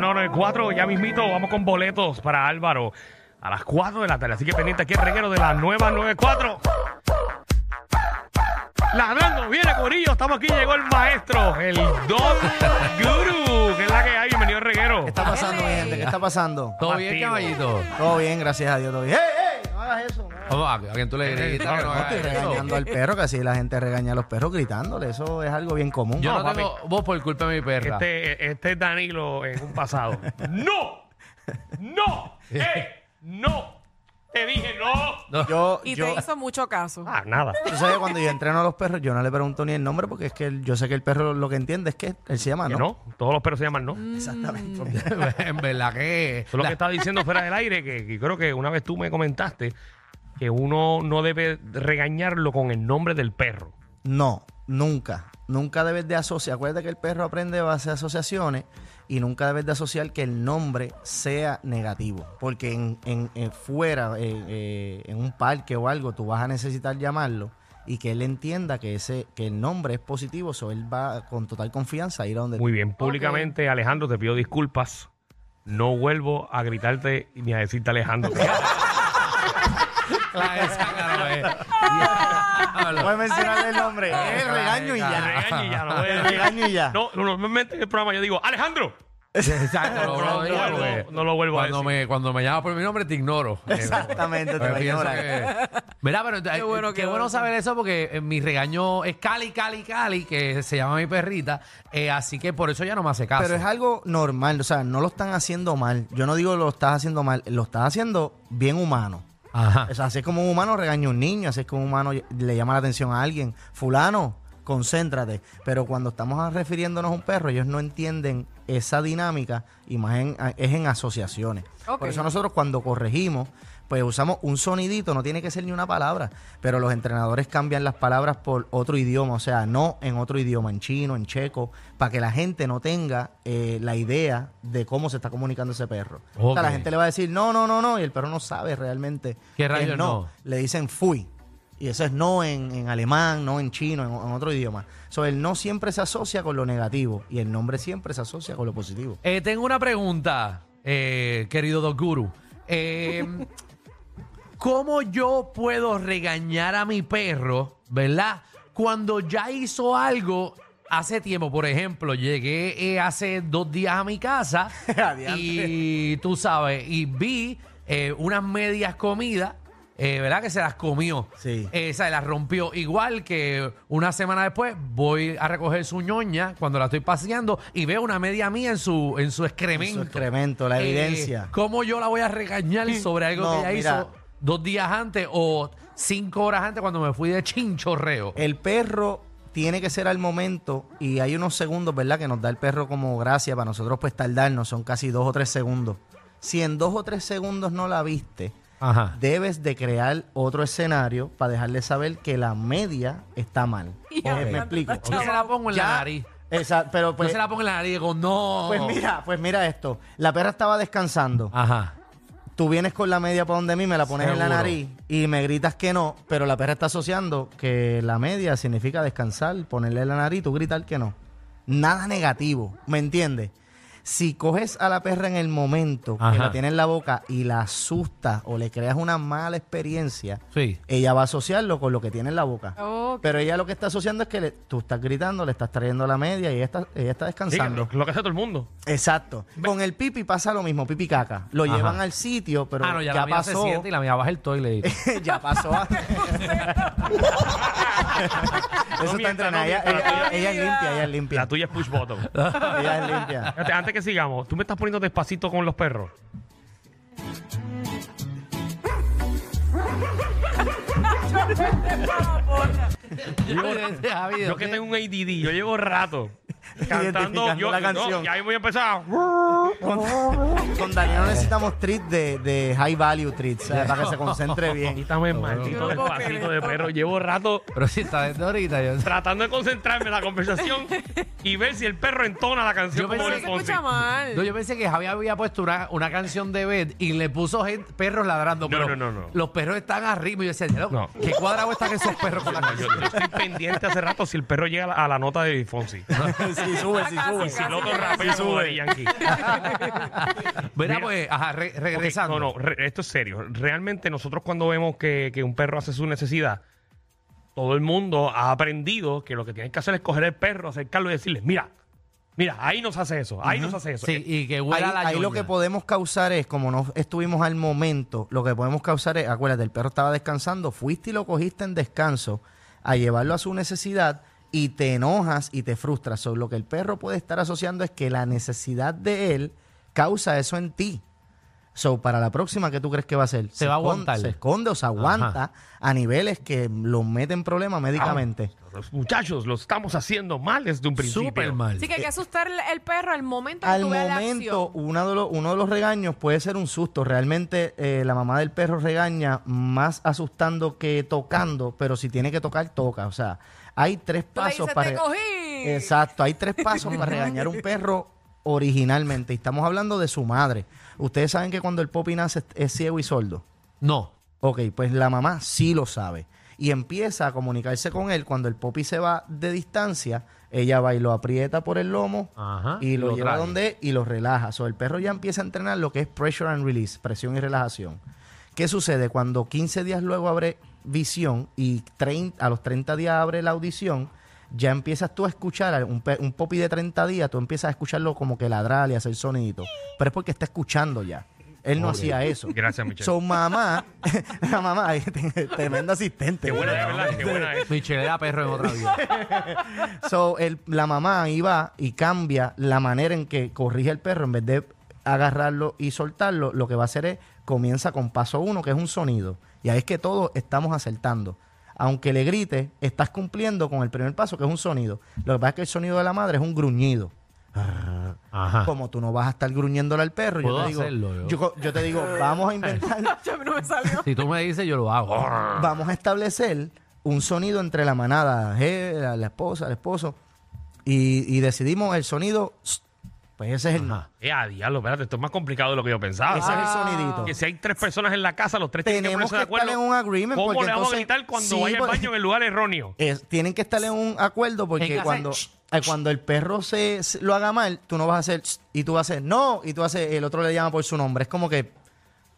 No, no, el 4, ya mismito, vamos con boletos para Álvaro a las 4 de la tarde. Así que pendiente aquí el reguero de la nueva 94. Ladrando, viene Corillo, estamos aquí, llegó el maestro, el Doc Guru, que es la que hay, bienvenido al reguero. ¿Qué está pasando, mi gente? ¿Qué está pasando? ¿Todo bien, Activo. caballito? Todo bien, gracias a Dios, todo bien. ¡Hey, hagas eso. no hagas eso. Vamos, ¿a quién tú le gritas que no No haga estoy eso? regañando al perro, que así la gente regaña a los perros gritándole. Eso es algo bien común. Yo No, no, tengo voz por culpa de mi perra. Este, este es Danilo en un pasado. ¡No! ¡No! ¡Eh! ¡No! No. Yo, Y yo, te hizo mucho caso. Ah, nada. tú sabes, cuando yo entreno a los perros, yo no le pregunto ni el nombre porque es que él- yo sé que el perro lo que entiende es que él se llama, Que ¿no? no, todos los perros se llaman no. Exactamente. en verdad que... Eso es lo que estaba diciendo fuera del aire, que, que creo que una vez tú me comentaste que uno no debe regañarlo con el nombre del perro. No, nunca. Nunca debes de asociar. Acuérdate que el perro aprende a hacer asociaciones y nunca debes de asociar que el nombre sea negativo. Porque en, en- en fuera, eh, eh, en un parque o algo, tú vas a necesitar llamarlo y que él entienda que ese que el nombre es positivo, so él va con total confianza a ir a donde Muy bien, públicamente, Alejandro, te pido disculpas. No vuelvo a gritarte ni a decirte Alejandro. La esa eh. Diablo. Puedes mencionarle el nombre. Es el regaño y ya. Regaño y ya, no voy a El decir- regaño y ya. No, normalmente en el programa yo digo, Alejandro. Exacto, No, no, no, lo digo no, porque no lo vuelvo a cuando decir. Me, cuando me llamas por mi nombre te ignoro. Exactamente, te va a pienso ignorar. que- Mira, pero eh, Qué bueno, qué qué bueno bueno. saber eso porque eh, mi regaño es Cali, Cali, Cali, que se llama mi perrita. eh, así que por eso ya no me hace caso. Pero es algo normal, o sea, no lo están haciendo mal. Yo no digo lo estás haciendo mal, lo estás haciendo bien humano. Ajá. O sea, así es como un humano regaña a un niño, así es como un humano le llama la atención a alguien. Fulano, concéntrate. Pero cuando estamos a- refiriéndonos a un perro, ellos no entienden esa dinámica y más en- a- es en asociaciones. Ok. Por eso nosotros cuando corregimos, pues usamos un sonidito, no tiene que ser ni una palabra, pero los entrenadores cambian las palabras por otro idioma, o sea, no en otro idioma, en chino, en checo, para que la gente no tenga eh, la idea de cómo se está comunicando ese perro. O sea, la gente le va a decir no, no, no, no, y el perro no sabe realmente ¿Qué rayos no? Le dicen fui. Y eso es no en, en alemán, no en chino, en, en otro idioma. So, el no siempre se asocia con lo negativo y el nombre siempre se asocia con lo positivo. Eh, tengo una pregunta, eh, querido Doc Guru. Eh, ¿Cómo yo puedo regañar a mi perro, verdad? Cuando ya hizo algo hace tiempo. Por ejemplo, llegué eh, hace dos días a mi casa y tú sabes, y vi eh, unas medias comidas. eh, ¿Verdad? Que se las comió. Sí. Esa las rompió. Igual que una semana después voy a recoger su ñoña cuando la estoy paseando y veo una media mía en su, en su excremento. Su excremento, la Eh, evidencia. ¿Cómo yo la voy a regañar sobre algo No, que ella mira. hizo dos días antes o cinco horas antes cuando me fui de chinchorreo? El perro tiene que ser al momento y hay unos segundos, ¿verdad? Que nos da el perro como gracia para nosotros pues tardarnos, son casi dos o tres segundos. Si en dos o tres segundos no la viste, Ajá. debes de crear otro escenario para dejarle saber que la media está mal. Me explico. Yo se la pongo en la nariz. Exacto, pero Yo pues, se la pongo en la nariz y digo, no. pues mira, pues mira esto. La perra estaba descansando. Ajá. Tú vienes con la media para donde mí, me la pones en la Seguro. nariz y me gritas que no, pero la perra está asociando que la media significa descansar, ponerle en la nariz y tú gritar que no. Nada negativo, ¿me entiendes? Si coges a la perra en el momento que Ajá. la tiene en la boca y la asustas o le creas una mala experiencia, Sí. ella va a asociarlo con lo que tiene en la boca. Ok. Pero ella lo que está asociando es que le- tú estás gritando, le estás trayendo la media y ella está, ella está Sí, descansando. lo que hace todo el mundo. Exacto. Con el pipi pasa lo mismo, pipi caca. Lo Ajá. llevan al sitio, pero ah, no, ya, ya, la mía se pasó. siente y la mía baja el toilet. ya pasó. a- Eso está mientas, entrenado. no Ella, mientas, ella- la tuya- ella es limpia, ella es limpia. La tuya es push bottom. ella es limpia. Fíjate, antes que sigamos, tú me estás poniendo despacito con los perros. yo, que tengo un ADD, yo llevo rato cantando yo, la no, canción. y ahí voy a empezar. Con Daniel necesitamos treats de, de high value treats, ¿sabes? para que se concentre bien. Quítame el maldito no despacito de perro. Llevo rato Pero si está desde ahorita. Yo, tratando de concentrarme en la conversación y ver si el perro entona la canción Yo como pensé Luis se Fonsi. escucha mal. No, yo pensé que Javi había puesto una, una canción de Bed y le puso gente- perros ladrando. No, pero no, no, no. Los perros están arriba y yo decía, "Diablo, No. ¿qué cuadrado están esos perros con la Yo, canción? yo estoy pendiente hace rato si el perro llega a la, a la nota de Fonsi. Sí, sube, sí, sube. Y si el otro rapea Sí, sube. Yankee. Mira, Mira. pues, ajá, re- regresando. no, no, re- esto es serio. Realmente nosotros cuando vemos que, que un perro hace su necesidad, todo el mundo ha aprendido que lo que tienes que hacer es coger el perro, acercarlo y decirle, mira, mira, ahí nos hace eso, ahí nos hace eso. Sí, y que Ahí, huela la ahí lo que podemos causar es, como no estuvimos al momento, lo que podemos causar es, acuérdate, el perro estaba descansando, fuiste y lo cogiste en descanso a llevarlo a su necesidad y te enojas y te frustras. So, lo que el perro puede estar asociando es que la necesidad de él causa eso en ti. So, para la próxima, ¿qué tú crees que va a hacer? Se va a escon- aguantar. Se esconde o se aguanta a niveles que lo meten problemas médicamente. Los muchachos lo estamos haciendo mal desde un principio. Súper mal. Así que hay que asustar el, el perro al momento que Al tú veas la momento, acción. uno de, los, uno de los regaños puede ser un susto. Realmente eh, la mamá del perro regaña más asustando que tocando, pero si tiene que tocar, toca. O sea, hay tres Tú le pasos dices, para... "Te cogí". Exacto, hay tres pasos para regañar a un perro originalmente. Y estamos hablando de su madre. Ustedes saben que cuando el popi nace es ciego y sordo. No. Ok, pues la mamá sí lo sabe. Y empieza a comunicarse con él. Cuando el popi se va de distancia, ella va y lo aprieta por el lomo Ajá, y lo, lo lleva trae. donde y lo relaja. So, el perro ya empieza a entrenar lo que es pressure and release, presión y relajación. ¿Qué sucede? Cuando 15 días luego abre visión y 30 a los 30 días abre la audición, ya empiezas tú a escuchar a un, un popi de 30 días, tú empiezas a escucharlo como que ladrar y hacer sonidito. Pero es porque está escuchando ya. Él no hacía eso. Gracias, Michelle. So, mamá, la mamá, tremenda asistente. qué buena, de verdad, qué buena es. Michelle era perro en otra vida. So, el- la mamá iba y cambia la manera en que corrige el perro. En vez de agarrarlo y soltarlo, lo que va a hacer es comienza con paso uno, que es un sonido. Y ahí es que todos estamos acertando. Aunque le grite, estás cumpliendo con el primer paso, que es un sonido. Lo que pasa es que el sonido de la madre es un gruñido. Ajá. Como tú no vas a estar gruñéndole al perro, yo te digo, hacerlo, yo. te digo, vamos a inventar no me salió. Si tú me dices, yo lo hago. vamos a establecer un sonido entre la manada, eh, la, la esposa, el esposo, y, y decidimos el sonido, pues ese es el no. Ajá. Eh, a diablo, espérate, esto es más complicado de lo que yo pensaba. Ese es el Ah. sonidito. Que si hay tres personas en la casa, los tres tienen que Tenemos ponerse de que estar acuerdo. en un agreement, ¿Cómo porque le vamos a entonces- gritar cuando sí, vaya al porque- baño en el lugar erróneo? Es- tienen que estar en un acuerdo porque cuando, eh, cuando el perro se, se- lo haga mal, tú no vas a hacer y tú vas a hacer no y tú vas a hacer, el otro le llama por su nombre. Es como que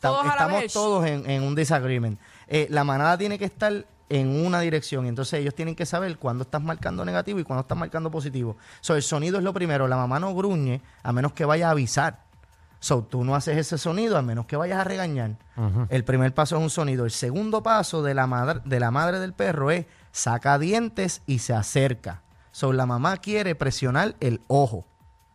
ta- Todos a la estamos vez. todos en, en un disagreement. Eh, la manada tiene que estar en una dirección entonces ellos tienen que saber cuándo estás marcando negativo y cuándo estás marcando positivo. So, el sonido es lo primero. La mamá no gruñe a menos que vaya a avisar. So, tú no haces ese sonido a menos que vayas a regañar. El primer paso es un sonido. El segundo paso de la, madre, de la madre del perro es saca dientes y se acerca. So, la mamá quiere presionar el ojo.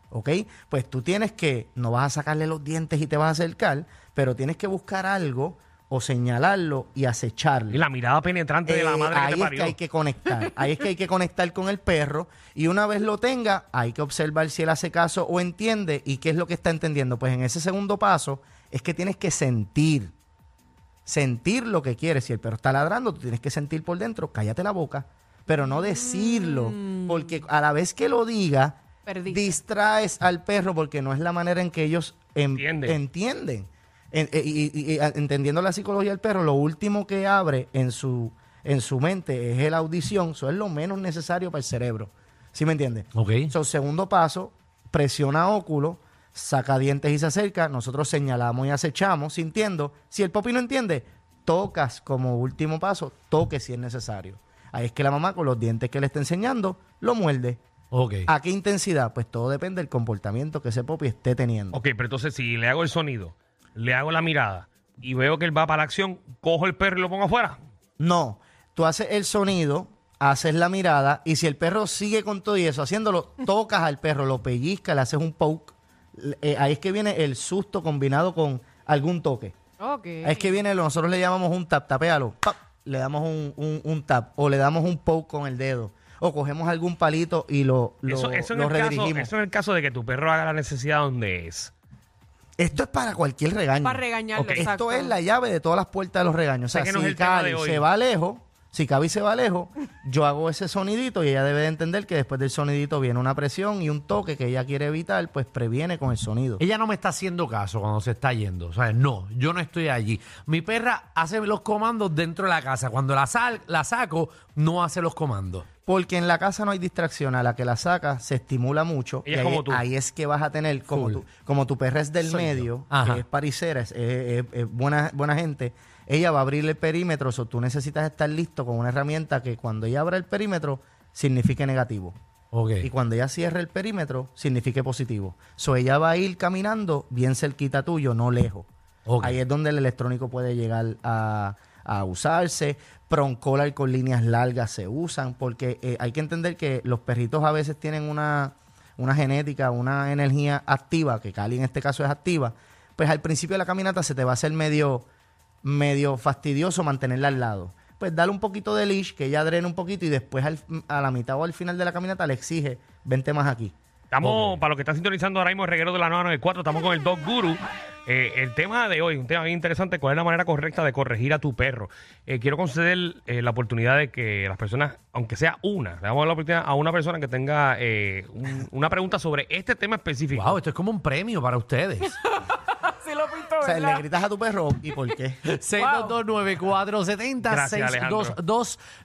¿Ok? Pues tú tienes que, no vas a sacarle los dientes y te vas a acercar, pero tienes que buscar algo o señalarlo y acecharlo. Y la mirada penetrante de la Eh, madre que ahí te es parió. que hay que conectar. Ahí es que hay que conectar con el perro. Y una vez lo tenga, hay que observar si él hace caso o entiende y qué es lo que está entendiendo. Pues en ese segundo paso es que tienes que sentir. Sentir lo que quieres. Si el perro está ladrando, tú tienes que sentir por dentro, cállate la boca. Pero no decirlo. Porque a la vez que lo diga, Perdiste. distraes al perro porque no es la manera en que ellos em- Entienden. En- eh, y, y- y, a- entendiendo la psicología del perro, lo último que abre en su, en su mente es la audición. Eso es lo menos necesario para el cerebro. ¿Sí me entiendes? Ok. So, segundo paso, presiona óculo, saca dientes y se acerca. Nosotros señalamos y acechamos, sintiendo. Si el popi no entiende, tocas como último paso, toque si es necesario. Ahí es que la mamá, con los dientes que le está enseñando, lo muerde. Ok. ¿A qué intensidad? Pues todo depende del comportamiento que ese popi esté teniendo. Ok, pero entonces si le hago el sonido, le hago la mirada y veo que él va para la acción, cojo el perro y lo pongo afuera. No, tú haces el sonido, haces la mirada y si el perro sigue con todo y eso, haciéndolo, tocas al perro, lo pellizcas, le haces un poke. Eh, ahí es que viene el susto combinado con algún toque. Ok. Ahí es que viene, lo- nosotros le llamamos un tap, tapealo, pap, le damos un, un- un tap o le damos un poke con el dedo o cogemos algún palito y lo, lo, eso, eso en lo el caso, redirigimos. eso en el caso de que tu perro haga la necesidad donde es. Esto es para cualquier regaño. Para regañarlo, Ok. exacto. Esto es la llave de todas las puertas de los regaños. O sea, Sé que no es si el tema de Cali hoy. se va lejos, si Cabi se va lejos, yo hago ese sonidito y ella debe de entender que después del sonidito viene una presión y un toque que ella quiere evitar, pues previene con el sonido. Ella no me está haciendo caso cuando se está yendo. O sea, no, yo no estoy allí. Mi perra hace los comandos dentro de la casa. Cuando la, sal, la saco, no hace los comandos. Porque en la casa no hay distracción. A la que la sacas se estimula mucho. Ella es y ahí, como tú. ahí es que vas a tener, como Full. tu, como tu perra es del Soy medio, que es paricera, es, es- es- es buena, buena gente, ella va a abrir el perímetro. O tú necesitas estar listo con una herramienta que cuando ella abra el perímetro signifique negativo. Y cuando ella cierre el perímetro, signifique positivo. So ella va a ir caminando bien cerquita tuyo, no lejos. Ahí es donde el electrónico puede llegar a, a usarse. Proncollar con líneas largas se usan, porque eh, hay que entender que los perritos a veces tienen una, una genética, una energía activa, que Cali en este caso es activa. Pues al principio de la caminata se te va a hacer medio, medio fastidioso mantenerla al lado. Pues dale un poquito de leash, que ella drene un poquito y después al- a la mitad o al final de la caminata le exige, vente más aquí. Estamos, para los que están sintonizando ahora mismo, el reguero de la 994, estamos con el Dog Guru. Eh, el tema de hoy, un tema bien interesante, ¿cuál es la manera correcta de corregir a tu perro? Eh, quiero conceder eh, la oportunidad de que las personas, aunque sea una, le damos la oportunidad a una persona que tenga eh, un- una pregunta sobre este tema específico. Wow, esto es como un premio para ustedes. Así lo pintó, O sea, ¿verdad? le gritas a tu perro y por qué. 6229470, Gracias, Alejandro.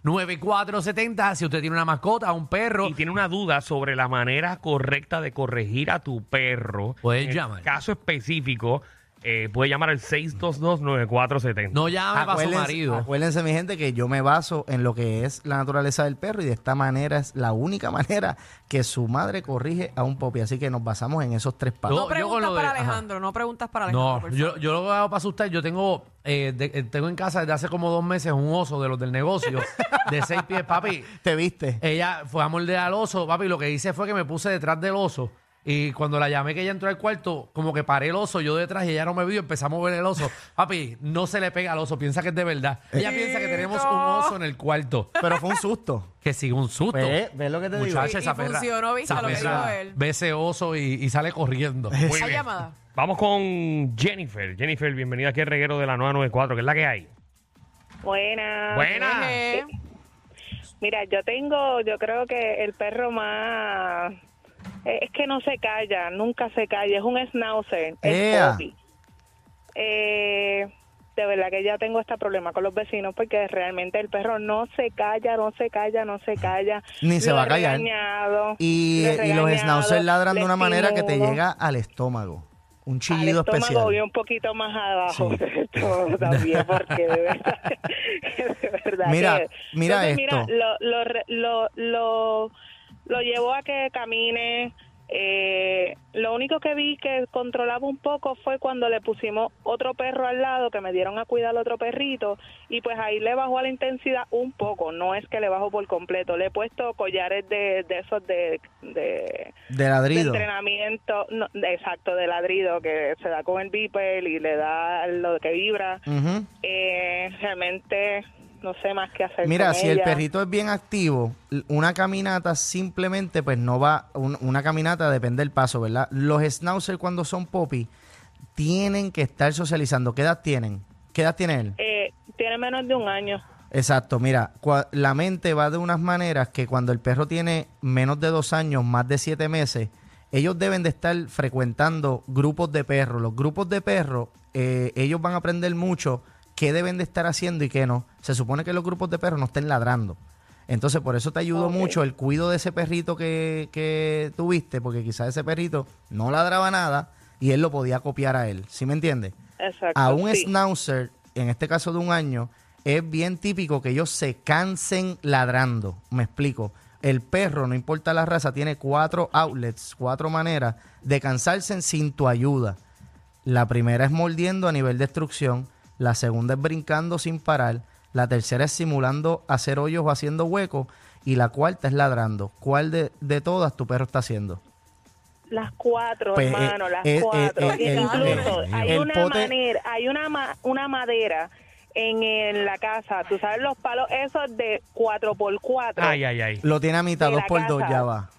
6229470. Si usted tiene una mascota, un perro, y tiene una duda sobre la manera correcta de corregir a tu perro, Puedes en el llamar. caso específico, eh, puede llamar al 622-9470. no llame para su marido. acuérdense, mi gente, que yo me baso en lo que es la naturaleza del perro y de esta manera es la única manera que su madre corrige a un popi. Así que nos basamos en esos tres pasos. Yo- No con preguntas lo de- para ajá. Alejandro, no preguntas para Alejandro. No, por yo, yo lo que hago para asustar, yo tengo, eh, de- eh, tengo en casa desde hace como dos meses un oso de los del negocio de seis pies, papi. ¿Te viste? Ella fue a morder al oso, papi. Lo que hice fue que me puse detrás del oso. Y cuando la llamé que ella entró al cuarto, como que paré el oso, yo detrás y ella no me vio, empezamos a ver el oso. Papi, no se le pega al oso, piensa que es de verdad. Ella piensa que tenemos un oso en el cuarto. Pero fue un susto. Que sigue un susto. Ve, ve lo que te digo. Muchacha, Y- esa y perra. funcionó, ¿viste esa lo que perra dijo él? Ve ese oso y, y sale corriendo. Muy Hay bien. llamada. Vamos con Jennifer. Jennifer, bienvenida aquí al reguero de la 994, que es la que hay. Buenas. Buena. Mira, yo tengo, yo creo que el perro más... Es que no se calla, nunca se calla, es un schnauzer, es. Eh, de verdad que ya tengo este problema con los vecinos porque realmente el perro no se calla, no se calla, no se calla. Ni se Lo va a callar. regañado, Y, lo y los schnauzers ladran de una manera que te llega al estómago. Un al chillido estómago especial. y un poquito más abajo Sí. todo también porque de verdad, de verdad Mira, que- mira Entonces, esto. lo, lo, re- lo, lo, lo llevó a que camine eh, lo único que vi que controlaba un poco fue cuando le pusimos otro perro al lado que me dieron a cuidar al otro perrito y pues ahí le bajó a la intensidad un poco no es que le bajó por completo le he puesto collares de, de esos de, de De de ladrido. entrenamiento, no, de- exacto, de ladrido, que se da con el beeper y le da lo que vibra. Eh, realmente no sé más qué hacer. Mira, con si el perrito es bien activo, una caminata simplemente, pues no va, un- una caminata depende del paso, ¿verdad? Los schnauzers cuando son popi tienen que estar socializando. ¿Qué edad tienen? ¿Qué edad tiene él? Eh, tiene menos de un año. Exacto, mira, cua- la mente va de unas maneras que cuando el perro tiene menos de dos años, más de siete meses, ellos deben de estar frecuentando grupos de perros. Los grupos de perros, eh, ellos van a aprender mucho qué deben de estar haciendo y qué no. Se supone que los grupos de perros no estén ladrando. Entonces, por eso te ayudó mucho el cuido de ese perrito que, que tuviste, porque quizás ese perrito no ladraba nada y él lo podía copiar a él. ¿Sí me entiendes? Exacto. A un sí. schnauzer, en este caso de un año, es bien típico que ellos se cansen ladrando. Me explico. El perro, no importa la raza, tiene cuatro outlets, cuatro maneras de cansarse sin tu ayuda. La primera es mordiendo a nivel de destrucción, la segunda es brincando sin parar, la tercera es simulando hacer hoyos o haciendo huecos y la cuarta es ladrando. ¿Cuál de, de todas tu perro está haciendo? Las cuatro, Pues, hermano, eh, las eh, cuatro. eh, eh, Incluso el- hay el una pote- manera, hay una ma- una madera en, en la casa. Tú sabes los palos esos de cuatro por cuatro. Ay, ay, ay. Lo tiene a mitad, De dos la por dos, casa. ya va.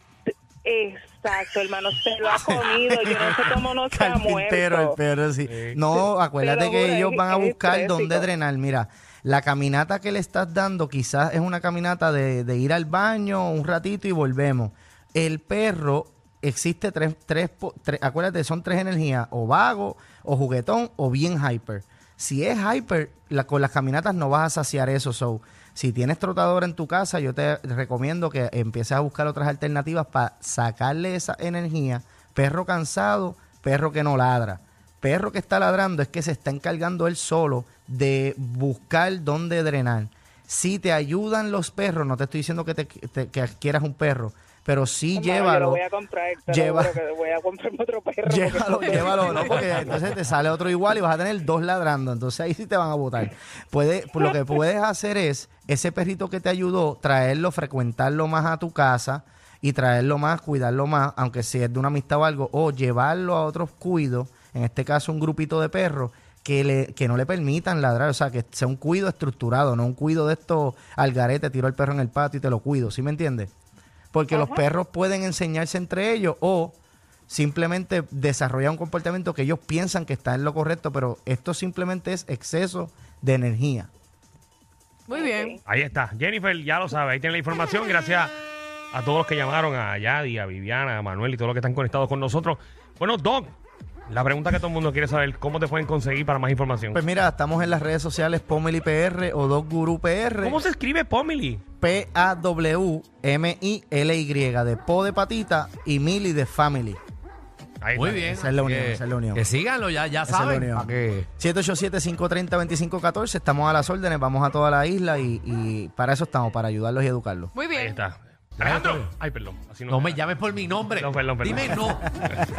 Exacto, hermano, se lo ha comido. Yo no sé cómo no se ha Carpintero, el muerto. perro, sí. Sí. No, acuérdate que ellos es- van a es buscar estrésico. dónde drenar. Mira, la caminata que le estás dando quizás es una caminata de, de ir al baño un ratito y volvemos. El perro, existe tres, tres, po- tres- acuérdate, son tres energías, o vago, o juguetón, o bien hyper. Si es hyper, la- con las caminatas no vas a saciar eso. So, Si tienes trotadora en tu casa, yo te recomiendo que empieces a buscar otras alternativas para sacarle esa energía. Perro cansado, perro que no ladra. Perro que está ladrando es que se está encargando él solo de buscar dónde drenar. Si te ayudan los perros, no te estoy diciendo que, te, te- adquieras un perro, pero sí Yo llévalo. lo voy a comprar, lo lleva- voy a comprarme otro perro. Llévalo, esto- llévalo, no, porque entonces te sale otro igual y vas a tener dos ladrando. Entonces ahí sí te van a votar. Puede, lo que puedes hacer es, ese perrito que te ayudó, traerlo, frecuentarlo más a tu casa y traerlo más, cuidarlo más, aunque si es de una amistad o algo, o llevarlo a otros cuidos, en este caso un grupito de perros, que, le, que no le permitan ladrar, o sea, que sea un cuido estructurado, no un cuido de estos al garete, tiro al perro en el patio y te lo cuido, ¿sí me entiendes? Porque los perros pueden enseñarse entre ellos o simplemente desarrollar un comportamiento que ellos piensan que está en lo correcto, pero esto simplemente es exceso de energía. Muy bien. Ahí está. Jennifer, ya lo sabe. Ahí tiene la información. Gracias a todos los que llamaron, a Yadi, a Viviana, a Manuel y todos los que están conectados con nosotros. Bueno, Doc, la pregunta que todo el mundo quiere saber, ¿cómo te pueden conseguir para más información? Pues mira, estamos en las redes sociales Pomeli PR o Dog Guru PR. ¿Cómo se escribe Pomili? P-A-W-M-I-L-Y, de Po de patita y Mili de Family. Ahí Muy está. bien. Esa es la unión, Que- esa es la unión. Que síganlo, ya, ya Esa es la saben. unión. pa' que- 787-530-2514, estamos a las órdenes, vamos a toda la isla y, y para eso estamos, para ayudarlos y educarlos. Muy Ahí bien. está. Alejandro. Ay, perdón. Así no, No me llames por mi nombre. Perdón, perdón, perdón. Dime no.